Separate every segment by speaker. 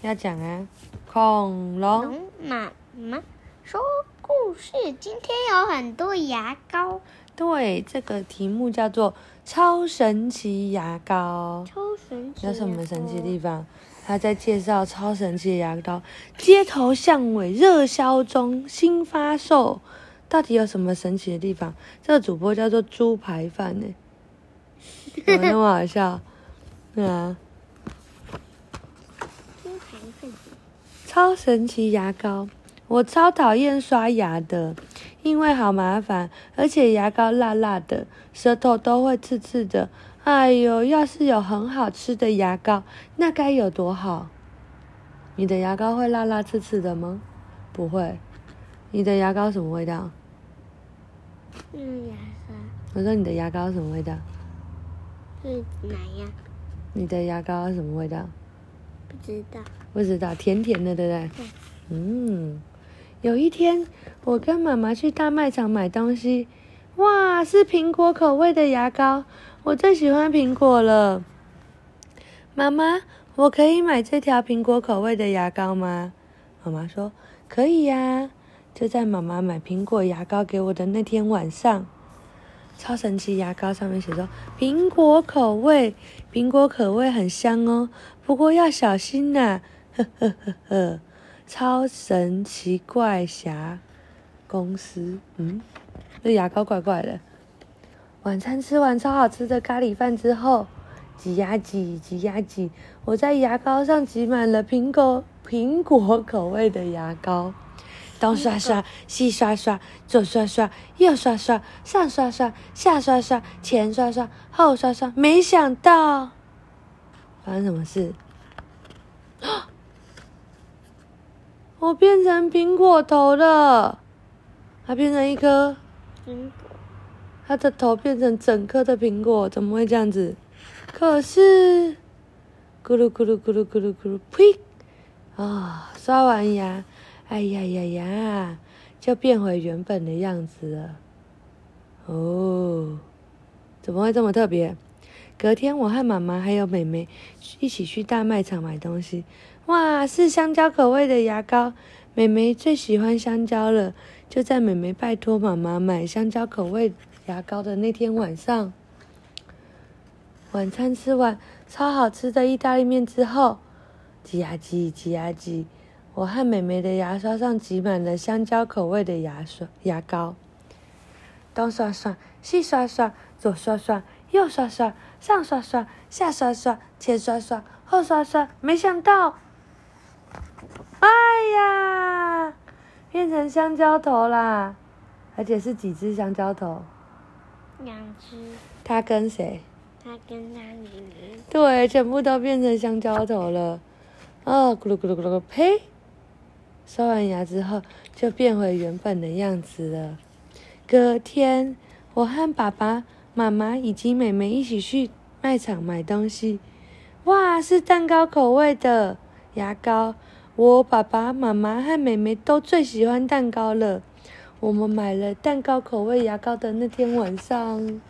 Speaker 1: 要讲啊，恐龙
Speaker 2: 妈妈说故事。今天有很多牙膏。
Speaker 1: 对，这个题目叫做超神奇牙膏。
Speaker 2: 超神奇。
Speaker 1: 有什么神奇的地方？他在介绍超神奇的牙膏，街头巷尾热销中，新发售。到底有什么神奇的地方？这个主播叫做猪排饭呢，怎么那么好笑？对啊。超神奇牙膏，我超讨厌刷牙的，因为好麻烦，而且牙膏辣辣的，舌头都会刺刺的。哎呦，要是有很好吃的牙膏，那该有多好！你的牙膏会辣辣刺刺的吗？不会。你的牙膏什么味道？
Speaker 2: 嗯牙刷。
Speaker 1: 我说你的牙膏什么味道？
Speaker 2: 是哪样？
Speaker 1: 你的牙膏什么味道？
Speaker 2: 不知道。
Speaker 1: 不知道，甜甜的，对不对？
Speaker 2: 对。
Speaker 1: 嗯，有一天我跟妈妈去大卖场买东西，哇，是苹果口味的牙膏。我最喜欢苹果了，妈妈，我可以买这条苹果口味的牙膏吗？妈妈说可以呀。就在妈妈买苹果牙膏给我的那天晚上，超神奇牙膏上面写着苹果口味，苹果口味很香哦，不过要小心呐，呵 呵呵呵。超神奇怪侠公司，嗯，这牙膏怪怪的。晚餐吃完超好吃的咖喱饭之后，挤呀挤，挤呀挤，我在牙膏上挤满了苹果苹果口味的牙膏，东刷刷，西刷刷，左刷刷，右刷刷，上刷刷，下刷刷，前刷刷，后刷刷，没想到发生什么事？我变成苹果头了，它变成一颗苹果。它的头变成整颗的苹果，怎么会这样子？可是，咕噜咕噜咕噜咕噜咕噜，呸！啊，刷完牙，哎呀呀呀，就变回原本的样子了。哦，怎么会这么特别？隔天，我和妈妈还有妹妹一起去大卖场买东西。哇，是香蕉口味的牙膏，妹妹最喜欢香蕉了。就在妹妹拜托妈妈买香蕉口味牙膏的那天晚上，晚餐吃完超好吃的意大利面之后，挤呀挤，挤呀挤，我和妹妹的牙刷上挤满了香蕉口味的牙刷牙膏。东刷刷，西刷刷，左刷刷，右刷刷，上刷刷，下刷刷，前刷刷，后刷刷，没想到，哎呀，变成香蕉头啦！而且是几只香蕉头？
Speaker 2: 两只，
Speaker 1: 他跟谁？
Speaker 2: 他跟他妹妹。
Speaker 1: 对，全部都变成香蕉头了。哦，咕噜咕噜咕噜，呸！刷完牙之后，就变回原本的样子了。隔天，我和爸爸妈妈以及妹妹一起去卖场买东西。哇，是蛋糕口味的牙膏。我爸爸妈妈和妹妹都最喜欢蛋糕了。我们买了蛋糕口味牙膏的那天晚上，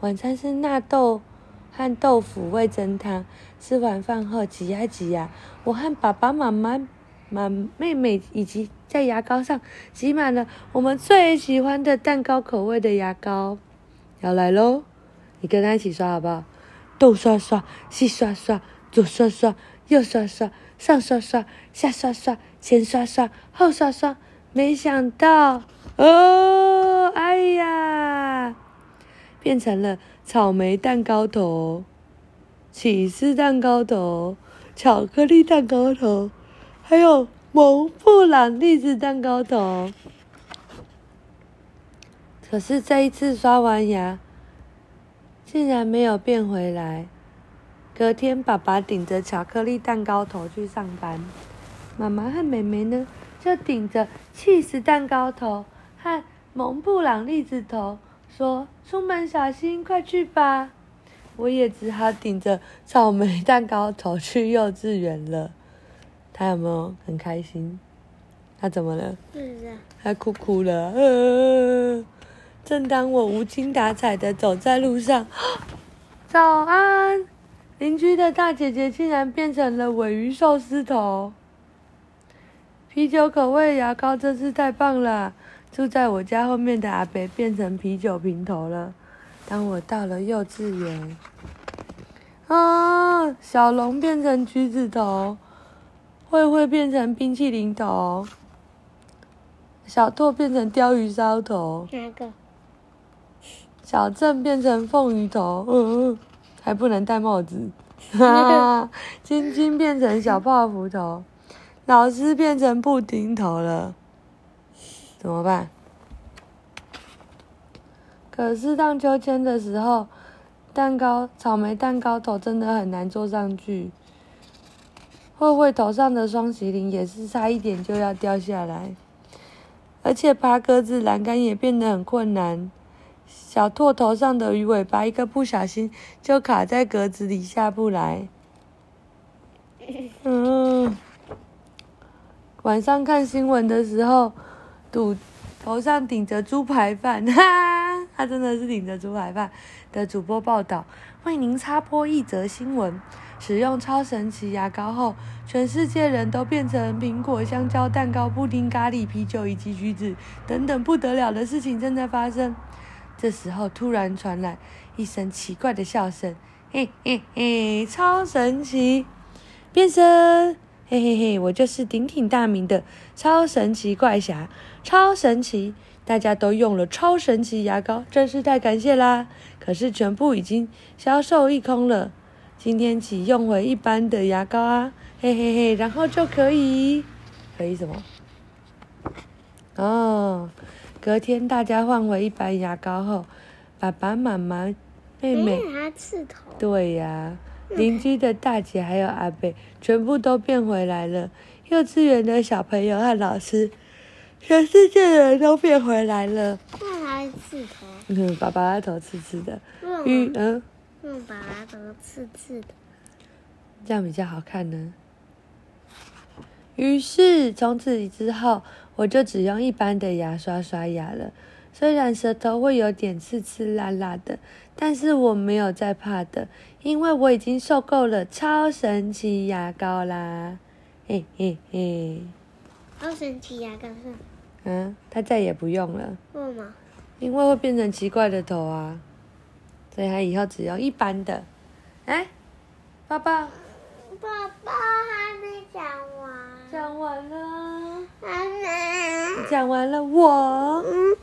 Speaker 1: 晚餐是纳豆和豆腐味噌汤。吃完饭后挤呀挤呀，我和爸爸妈妈、妈妹妹以及在牙膏上挤满了我们最喜欢的蛋糕口味的牙膏。要来喽，你跟他一起刷好不好？东刷刷，西刷刷，左刷刷，右刷刷，上刷刷，下刷刷，前刷刷，后刷刷。没想到，哦，哎呀，变成了草莓蛋糕头、起司蛋糕头、巧克力蛋糕头，还有蒙布朗栗子蛋糕头。可是这一次刷完牙，竟然没有变回来。隔天，爸爸顶着巧克力蛋糕头去上班，妈妈和妹妹呢？就顶着起司蛋糕头和蒙布朗栗子头，说：“出门小心，快去吧！”我也只好顶着草莓蛋糕头去幼稚园了。他有没有很开心？他怎么了？他哭哭了。呃，正当我无精打采的走在路上，早安，邻居的大姐姐竟然变成了尾鱼寿司头。啤酒口味牙膏真是太棒了！住在我家后面的阿伯变成啤酒瓶头了。当我到了幼稚园，啊，小龙变成橘子头，慧慧变成冰淇淋头，小拓变成鲷鱼烧头。
Speaker 2: 哪个？
Speaker 1: 小郑变成凤鱼头，嗯嗯，还不能戴帽子。晶晶变成小泡芙头。老师变成布丁头了，怎么办？可是荡秋千的时候，蛋糕草莓蛋糕头真的很难坐上去。慧慧头上的双喜铃也是差一点就要掉下来，而且爬格子栏杆也变得很困难。小拓头上的鱼尾巴一个不小心就卡在格子里下不来。嗯。晚上看新闻的时候，赌头上顶着猪排饭，哈哈，他真的是顶着猪排饭的主播报道，为您插播一则新闻：使用超神奇牙膏后，全世界人都变成苹果、香蕉、蛋糕、布丁、咖喱、啤酒以及橘子等等不得了的事情正在发生。这时候突然传来一声奇怪的笑声，嘿嘿嘿，超神奇，变身。嘿嘿嘿，我就是鼎鼎大名的超神奇怪侠，超神奇！大家都用了超神奇牙膏，真是太感谢啦！可是全部已经销售一空了，今天起用回一般的牙膏啊！嘿嘿嘿，然后就可以，可以什么？哦，隔天大家换回一般牙膏后，爸爸妈妈、妹妹，
Speaker 2: 还刺头。
Speaker 1: 对呀、啊。邻居的大姐还有阿伯，全部都变回来了。幼稚园的小朋友和老师，全世界的人都变回来了。
Speaker 2: 那还刺头？
Speaker 1: 嗯，爸爸的头刺刺的。嗯嗯。
Speaker 2: 用，爸爸头刺刺的，
Speaker 1: 这样比较好看呢。于是从此之后，我就只用一般的牙刷刷牙了。虽然舌头会有点刺刺辣辣的，但是我没有再怕的，因为我已经受够了超神奇牙膏啦！嘿嘿嘿，
Speaker 2: 超神奇牙膏是？
Speaker 1: 嗯，他再也不用了。
Speaker 2: 为什么？
Speaker 1: 因为会变成奇怪的头啊，所以他以后只用一般的。哎，爸爸，
Speaker 2: 爸爸还没讲完。
Speaker 1: 讲完了。
Speaker 2: 还没。
Speaker 1: 讲完了，我。
Speaker 2: 嗯。